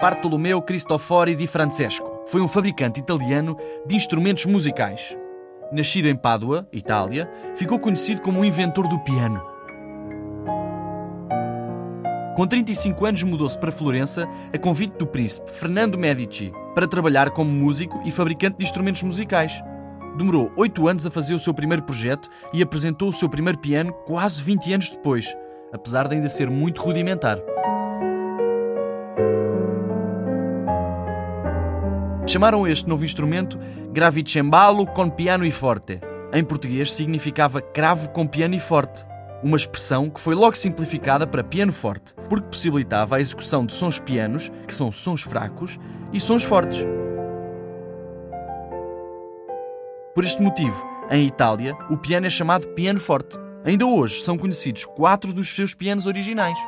Bartolomeo Cristofori di Francesco. Foi um fabricante italiano de instrumentos musicais. Nascido em Pádua, Itália, ficou conhecido como o inventor do piano. Com 35 anos mudou-se para Florença a convite do príncipe Fernando Medici para trabalhar como músico e fabricante de instrumentos musicais. Demorou 8 anos a fazer o seu primeiro projeto e apresentou o seu primeiro piano quase 20 anos depois, apesar de ainda ser muito rudimentar. Chamaram este novo instrumento Gravicembalo con piano e forte. Em português significava cravo com piano e forte, uma expressão que foi logo simplificada para piano forte, porque possibilitava a execução de sons pianos, que são sons fracos, e sons fortes. Por este motivo, em Itália, o piano é chamado piano forte. Ainda hoje são conhecidos quatro dos seus pianos originais.